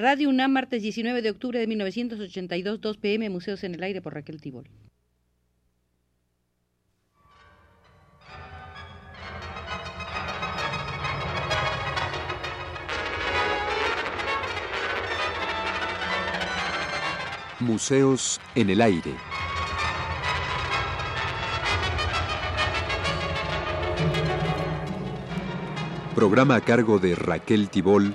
Radio UNAM, martes 19 de octubre de 1982, 2 pm, Museos en el Aire por Raquel Tibol. Museos en el Aire. Programa a cargo de Raquel Tibol,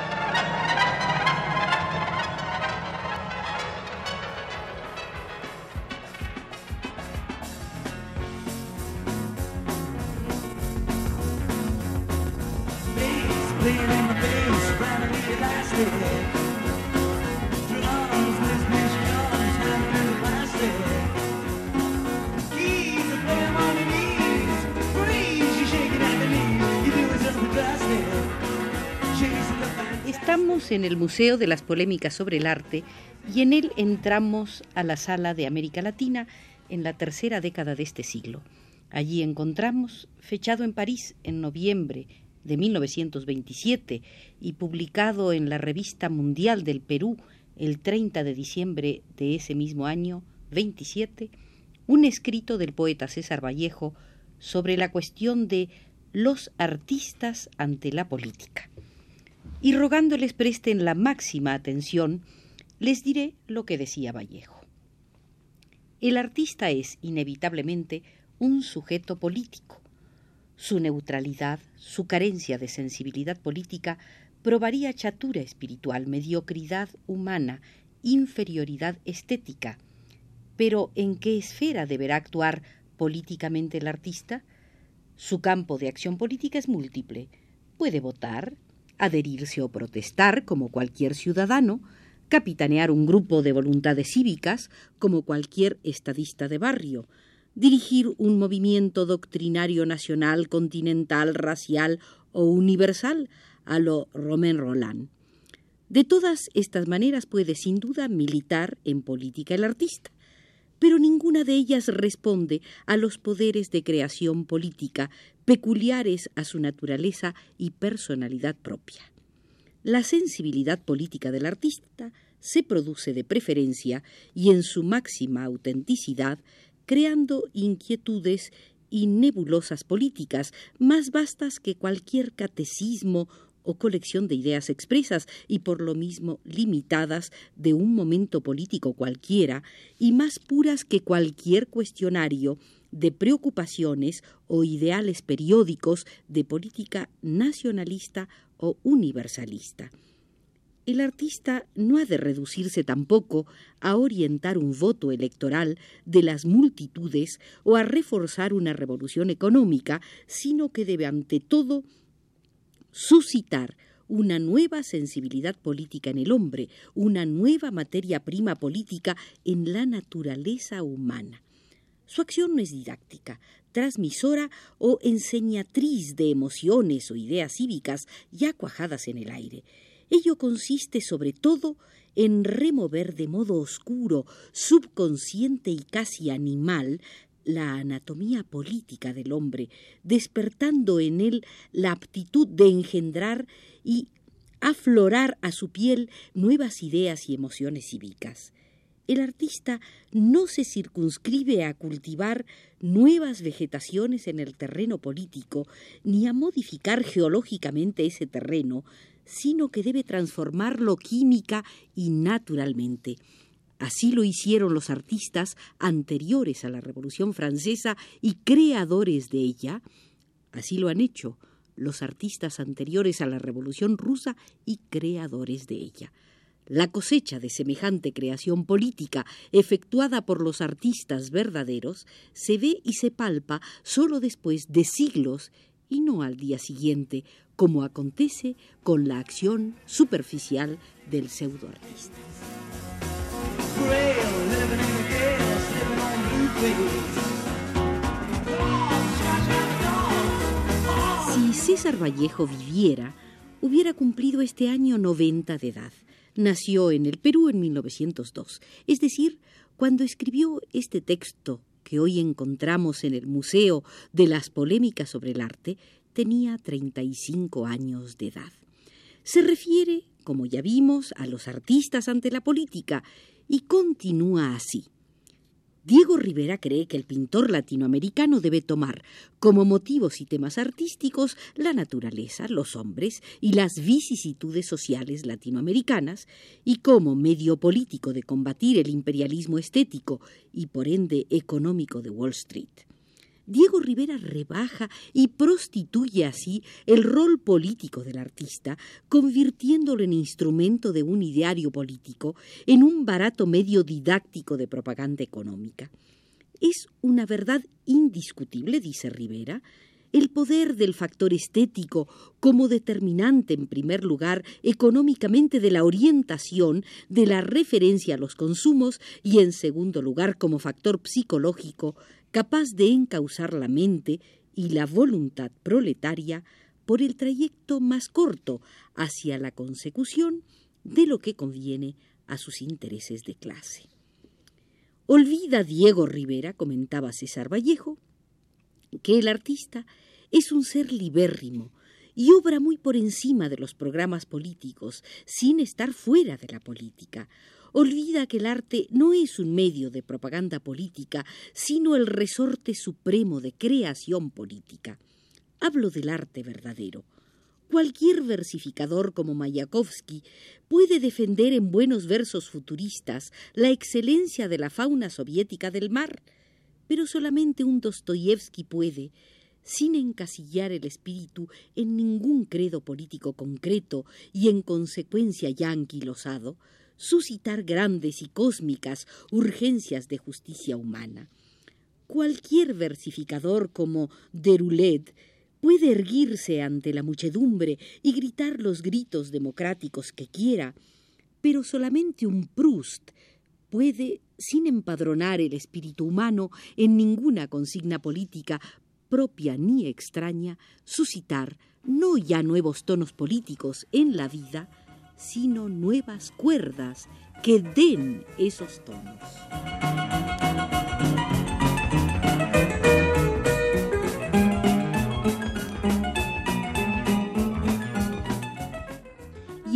En el Museo de las Polémicas sobre el Arte y en él entramos a la sala de América Latina en la tercera década de este siglo. Allí encontramos, fechado en París en noviembre de 1927 y publicado en la Revista Mundial del Perú el 30 de diciembre de ese mismo año, 27, un escrito del poeta César Vallejo sobre la cuestión de los artistas ante la política y rogándoles presten la máxima atención, les diré lo que decía Vallejo. El artista es inevitablemente un sujeto político. Su neutralidad, su carencia de sensibilidad política probaría chatura espiritual, mediocridad humana, inferioridad estética. Pero ¿en qué esfera deberá actuar políticamente el artista? Su campo de acción política es múltiple. Puede votar, adherirse o protestar como cualquier ciudadano, capitanear un grupo de voluntades cívicas como cualquier estadista de barrio, dirigir un movimiento doctrinario nacional, continental, racial o universal a lo Romain Roland. De todas estas maneras puede sin duda militar en política el artista, pero ninguna de ellas responde a los poderes de creación política peculiares a su naturaleza y personalidad propia. La sensibilidad política del artista se produce de preferencia y en su máxima autenticidad, creando inquietudes y nebulosas políticas más vastas que cualquier catecismo o colección de ideas expresas y por lo mismo limitadas de un momento político cualquiera y más puras que cualquier cuestionario de preocupaciones o ideales periódicos de política nacionalista o universalista. El artista no ha de reducirse tampoco a orientar un voto electoral de las multitudes o a reforzar una revolución económica, sino que debe ante todo suscitar una nueva sensibilidad política en el hombre, una nueva materia prima política en la naturaleza humana. Su acción no es didáctica, transmisora o enseñatriz de emociones o ideas cívicas ya cuajadas en el aire. Ello consiste sobre todo en remover de modo oscuro, subconsciente y casi animal la anatomía política del hombre, despertando en él la aptitud de engendrar y aflorar a su piel nuevas ideas y emociones cívicas. El artista no se circunscribe a cultivar nuevas vegetaciones en el terreno político, ni a modificar geológicamente ese terreno, sino que debe transformarlo química y naturalmente. Así lo hicieron los artistas anteriores a la Revolución Francesa y creadores de ella. Así lo han hecho los artistas anteriores a la Revolución Rusa y creadores de ella. La cosecha de semejante creación política efectuada por los artistas verdaderos se ve y se palpa sólo después de siglos y no al día siguiente, como acontece con la acción superficial del pseudoartista. Si César Vallejo viviera, hubiera cumplido este año 90 de edad. Nació en el Perú en 1902, es decir, cuando escribió este texto que hoy encontramos en el Museo de las Polémicas sobre el Arte, tenía 35 años de edad. Se refiere, como ya vimos, a los artistas ante la política y continúa así. Diego Rivera cree que el pintor latinoamericano debe tomar como motivos y temas artísticos la naturaleza, los hombres y las vicisitudes sociales latinoamericanas, y como medio político de combatir el imperialismo estético y por ende económico de Wall Street. Diego Rivera rebaja y prostituye así el rol político del artista, convirtiéndolo en instrumento de un ideario político, en un barato medio didáctico de propaganda económica. Es una verdad indiscutible, dice Rivera, el poder del factor estético como determinante, en primer lugar, económicamente de la orientación, de la referencia a los consumos y, en segundo lugar, como factor psicológico capaz de encauzar la mente y la voluntad proletaria por el trayecto más corto hacia la consecución de lo que conviene a sus intereses de clase. Olvida Diego Rivera, comentaba César Vallejo, que el artista es un ser libérrimo y obra muy por encima de los programas políticos, sin estar fuera de la política, olvida que el arte no es un medio de propaganda política, sino el resorte supremo de creación política. Hablo del arte verdadero. Cualquier versificador como Mayakovsky puede defender en buenos versos futuristas la excelencia de la fauna soviética del mar, pero solamente un Dostoyevsky puede, sin encasillar el espíritu en ningún credo político concreto y en consecuencia ya anquilosado, suscitar grandes y cósmicas urgencias de justicia humana. Cualquier versificador como Derulet puede erguirse ante la muchedumbre y gritar los gritos democráticos que quiera, pero solamente un Proust puede, sin empadronar el espíritu humano en ninguna consigna política propia ni extraña, suscitar no ya nuevos tonos políticos en la vida, sino nuevas cuerdas que den esos tonos.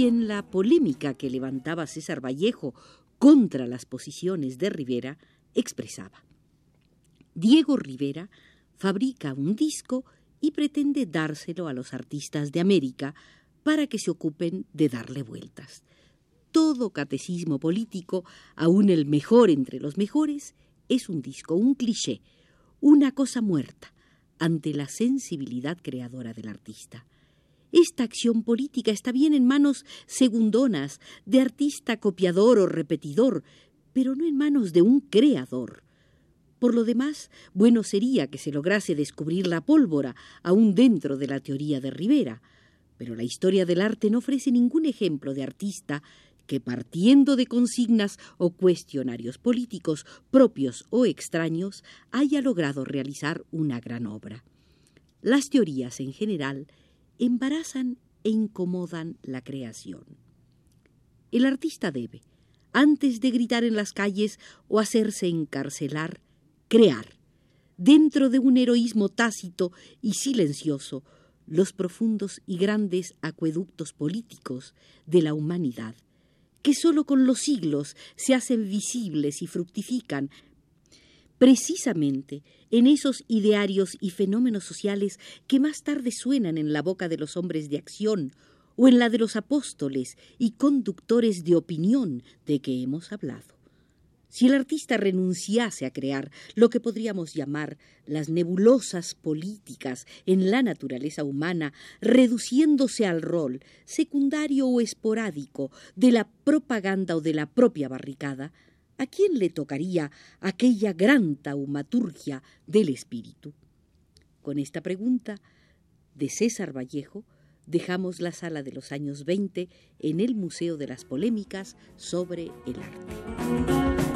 En la polémica que levantaba César Vallejo contra las posiciones de Rivera, expresaba, Diego Rivera fabrica un disco y pretende dárselo a los artistas de América para que se ocupen de darle vueltas. Todo catecismo político, aun el mejor entre los mejores, es un disco, un cliché, una cosa muerta ante la sensibilidad creadora del artista. Esta acción política está bien en manos segundonas de artista copiador o repetidor, pero no en manos de un creador. Por lo demás, bueno sería que se lograse descubrir la pólvora aún dentro de la teoría de Rivera, pero la historia del arte no ofrece ningún ejemplo de artista que partiendo de consignas o cuestionarios políticos propios o extraños haya logrado realizar una gran obra. Las teorías en general embarazan e incomodan la creación. El artista debe, antes de gritar en las calles o hacerse encarcelar, crear, dentro de un heroísmo tácito y silencioso, los profundos y grandes acueductos políticos de la humanidad, que sólo con los siglos se hacen visibles y fructifican precisamente en esos idearios y fenómenos sociales que más tarde suenan en la boca de los hombres de acción o en la de los apóstoles y conductores de opinión de que hemos hablado. Si el artista renunciase a crear lo que podríamos llamar las nebulosas políticas en la naturaleza humana, reduciéndose al rol secundario o esporádico de la propaganda o de la propia barricada, ¿a quién le tocaría aquella gran taumaturgia del espíritu? Con esta pregunta de César Vallejo, dejamos la sala de los años 20 en el Museo de las Polémicas sobre el arte.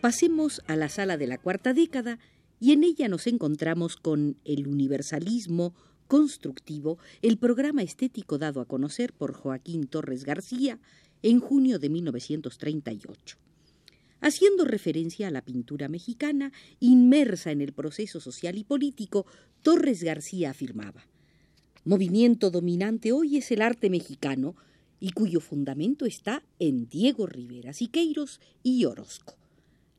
Pasemos a la sala de la cuarta década y en ella nos encontramos con el universalismo constructivo, el programa estético dado a conocer por Joaquín Torres García en junio de 1938. Haciendo referencia a la pintura mexicana, inmersa en el proceso social y político, Torres García afirmaba, Movimiento dominante hoy es el arte mexicano, y cuyo fundamento está en Diego Rivera Siqueiros y Orozco.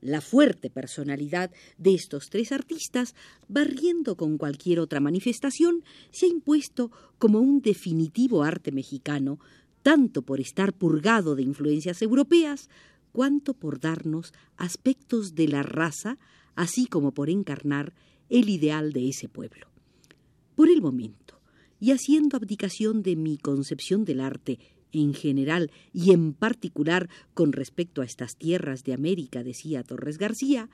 La fuerte personalidad de estos tres artistas, barriendo con cualquier otra manifestación, se ha impuesto como un definitivo arte mexicano, tanto por estar purgado de influencias europeas, cuanto por darnos aspectos de la raza, así como por encarnar el ideal de ese pueblo. Por el momento, y haciendo abdicación de mi concepción del arte en general y en particular con respecto a estas tierras de América, decía Torres García,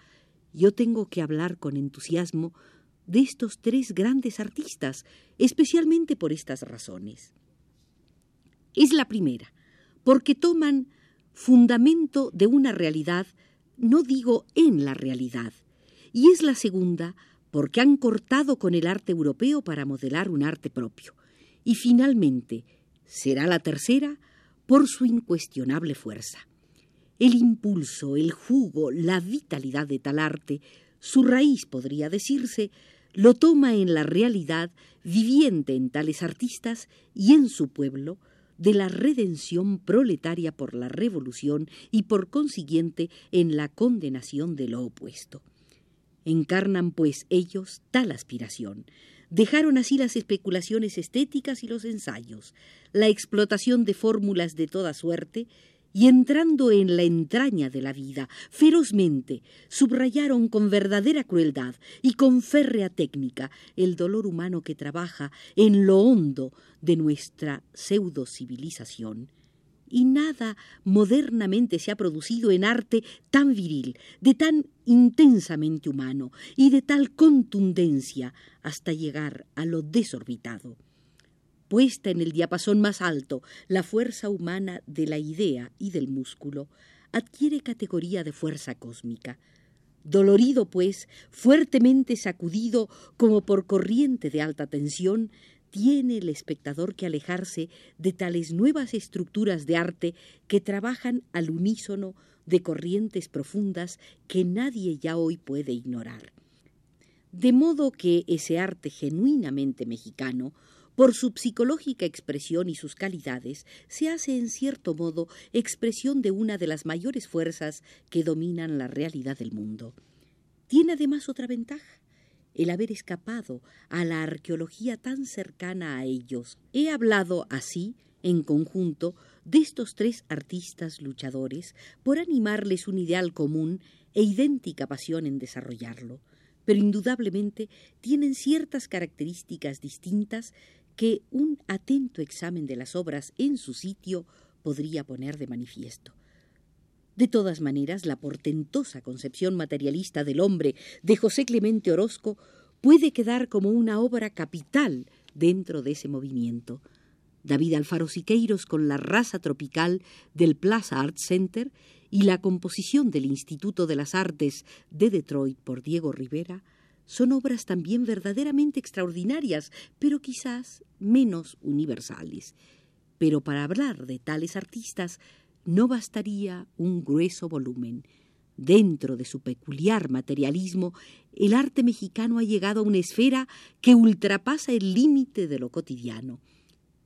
yo tengo que hablar con entusiasmo de estos tres grandes artistas, especialmente por estas razones. Es la primera, porque toman fundamento de una realidad, no digo en la realidad, y es la segunda, porque han cortado con el arte europeo para modelar un arte propio. Y finalmente, será la tercera por su incuestionable fuerza. El impulso, el jugo, la vitalidad de tal arte, su raíz podría decirse, lo toma en la realidad viviente en tales artistas y en su pueblo, de la redención proletaria por la revolución y por consiguiente en la condenación de lo opuesto. Encarnan pues ellos tal aspiración, Dejaron así las especulaciones estéticas y los ensayos, la explotación de fórmulas de toda suerte, y entrando en la entraña de la vida, ferozmente, subrayaron con verdadera crueldad y con férrea técnica el dolor humano que trabaja en lo hondo de nuestra pseudo-civilización y nada modernamente se ha producido en arte tan viril, de tan intensamente humano y de tal contundencia hasta llegar a lo desorbitado. Puesta en el diapasón más alto, la fuerza humana de la idea y del músculo adquiere categoría de fuerza cósmica. Dolorido, pues, fuertemente sacudido como por corriente de alta tensión, tiene el espectador que alejarse de tales nuevas estructuras de arte que trabajan al unísono de corrientes profundas que nadie ya hoy puede ignorar. De modo que ese arte genuinamente mexicano, por su psicológica expresión y sus calidades, se hace en cierto modo expresión de una de las mayores fuerzas que dominan la realidad del mundo. Tiene además otra ventaja el haber escapado a la arqueología tan cercana a ellos. He hablado así, en conjunto, de estos tres artistas luchadores por animarles un ideal común e idéntica pasión en desarrollarlo, pero indudablemente tienen ciertas características distintas que un atento examen de las obras en su sitio podría poner de manifiesto. De todas maneras, la portentosa concepción materialista del hombre de José Clemente Orozco puede quedar como una obra capital dentro de ese movimiento. David Alfaro Siqueiros con la raza tropical del Plaza Art Center y la composición del Instituto de las Artes de Detroit por Diego Rivera son obras también verdaderamente extraordinarias, pero quizás menos universales. Pero para hablar de tales artistas no bastaría un grueso volumen. Dentro de su peculiar materialismo, el arte mexicano ha llegado a una esfera que ultrapasa el límite de lo cotidiano.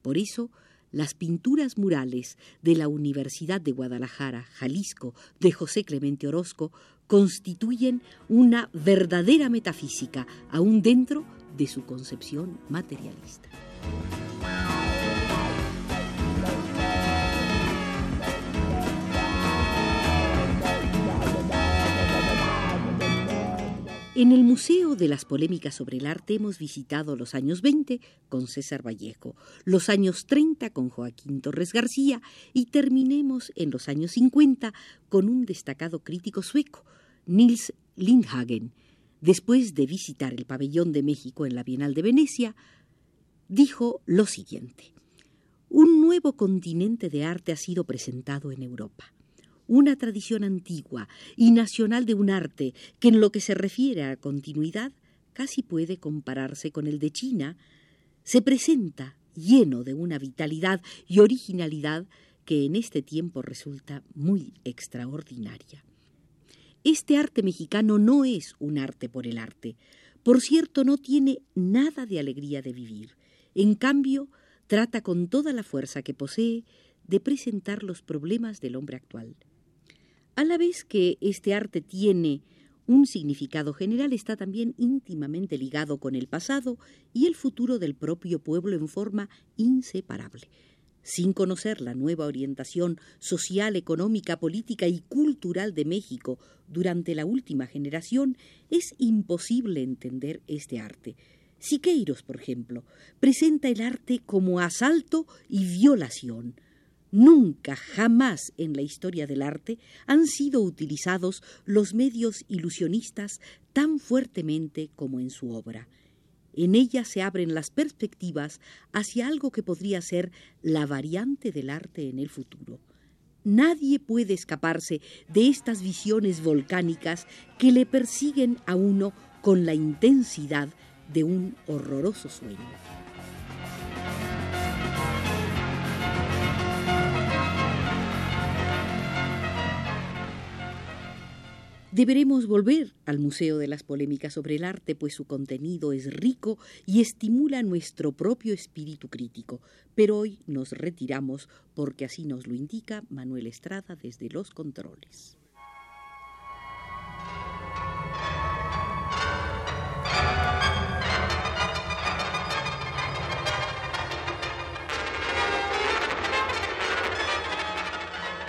Por eso, las pinturas murales de la Universidad de Guadalajara, Jalisco, de José Clemente Orozco, constituyen una verdadera metafísica, aún dentro de su concepción materialista. En el Museo de las Polémicas sobre el Arte hemos visitado los años 20 con César Vallejo, los años 30 con Joaquín Torres García y terminemos en los años 50 con un destacado crítico sueco, Nils Lindhagen. Después de visitar el pabellón de México en la Bienal de Venecia, dijo lo siguiente. Un nuevo continente de arte ha sido presentado en Europa una tradición antigua y nacional de un arte que en lo que se refiere a continuidad casi puede compararse con el de China, se presenta lleno de una vitalidad y originalidad que en este tiempo resulta muy extraordinaria. Este arte mexicano no es un arte por el arte. Por cierto, no tiene nada de alegría de vivir. En cambio, trata con toda la fuerza que posee de presentar los problemas del hombre actual. A la vez que este arte tiene un significado general, está también íntimamente ligado con el pasado y el futuro del propio pueblo en forma inseparable. Sin conocer la nueva orientación social, económica, política y cultural de México durante la última generación, es imposible entender este arte. Siqueiros, por ejemplo, presenta el arte como asalto y violación. Nunca, jamás en la historia del arte han sido utilizados los medios ilusionistas tan fuertemente como en su obra. En ella se abren las perspectivas hacia algo que podría ser la variante del arte en el futuro. Nadie puede escaparse de estas visiones volcánicas que le persiguen a uno con la intensidad de un horroroso sueño. Deberemos volver al Museo de las Polémicas sobre el Arte, pues su contenido es rico y estimula nuestro propio espíritu crítico. Pero hoy nos retiramos porque así nos lo indica Manuel Estrada desde los controles.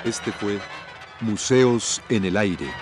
Este fue Museos en el Aire.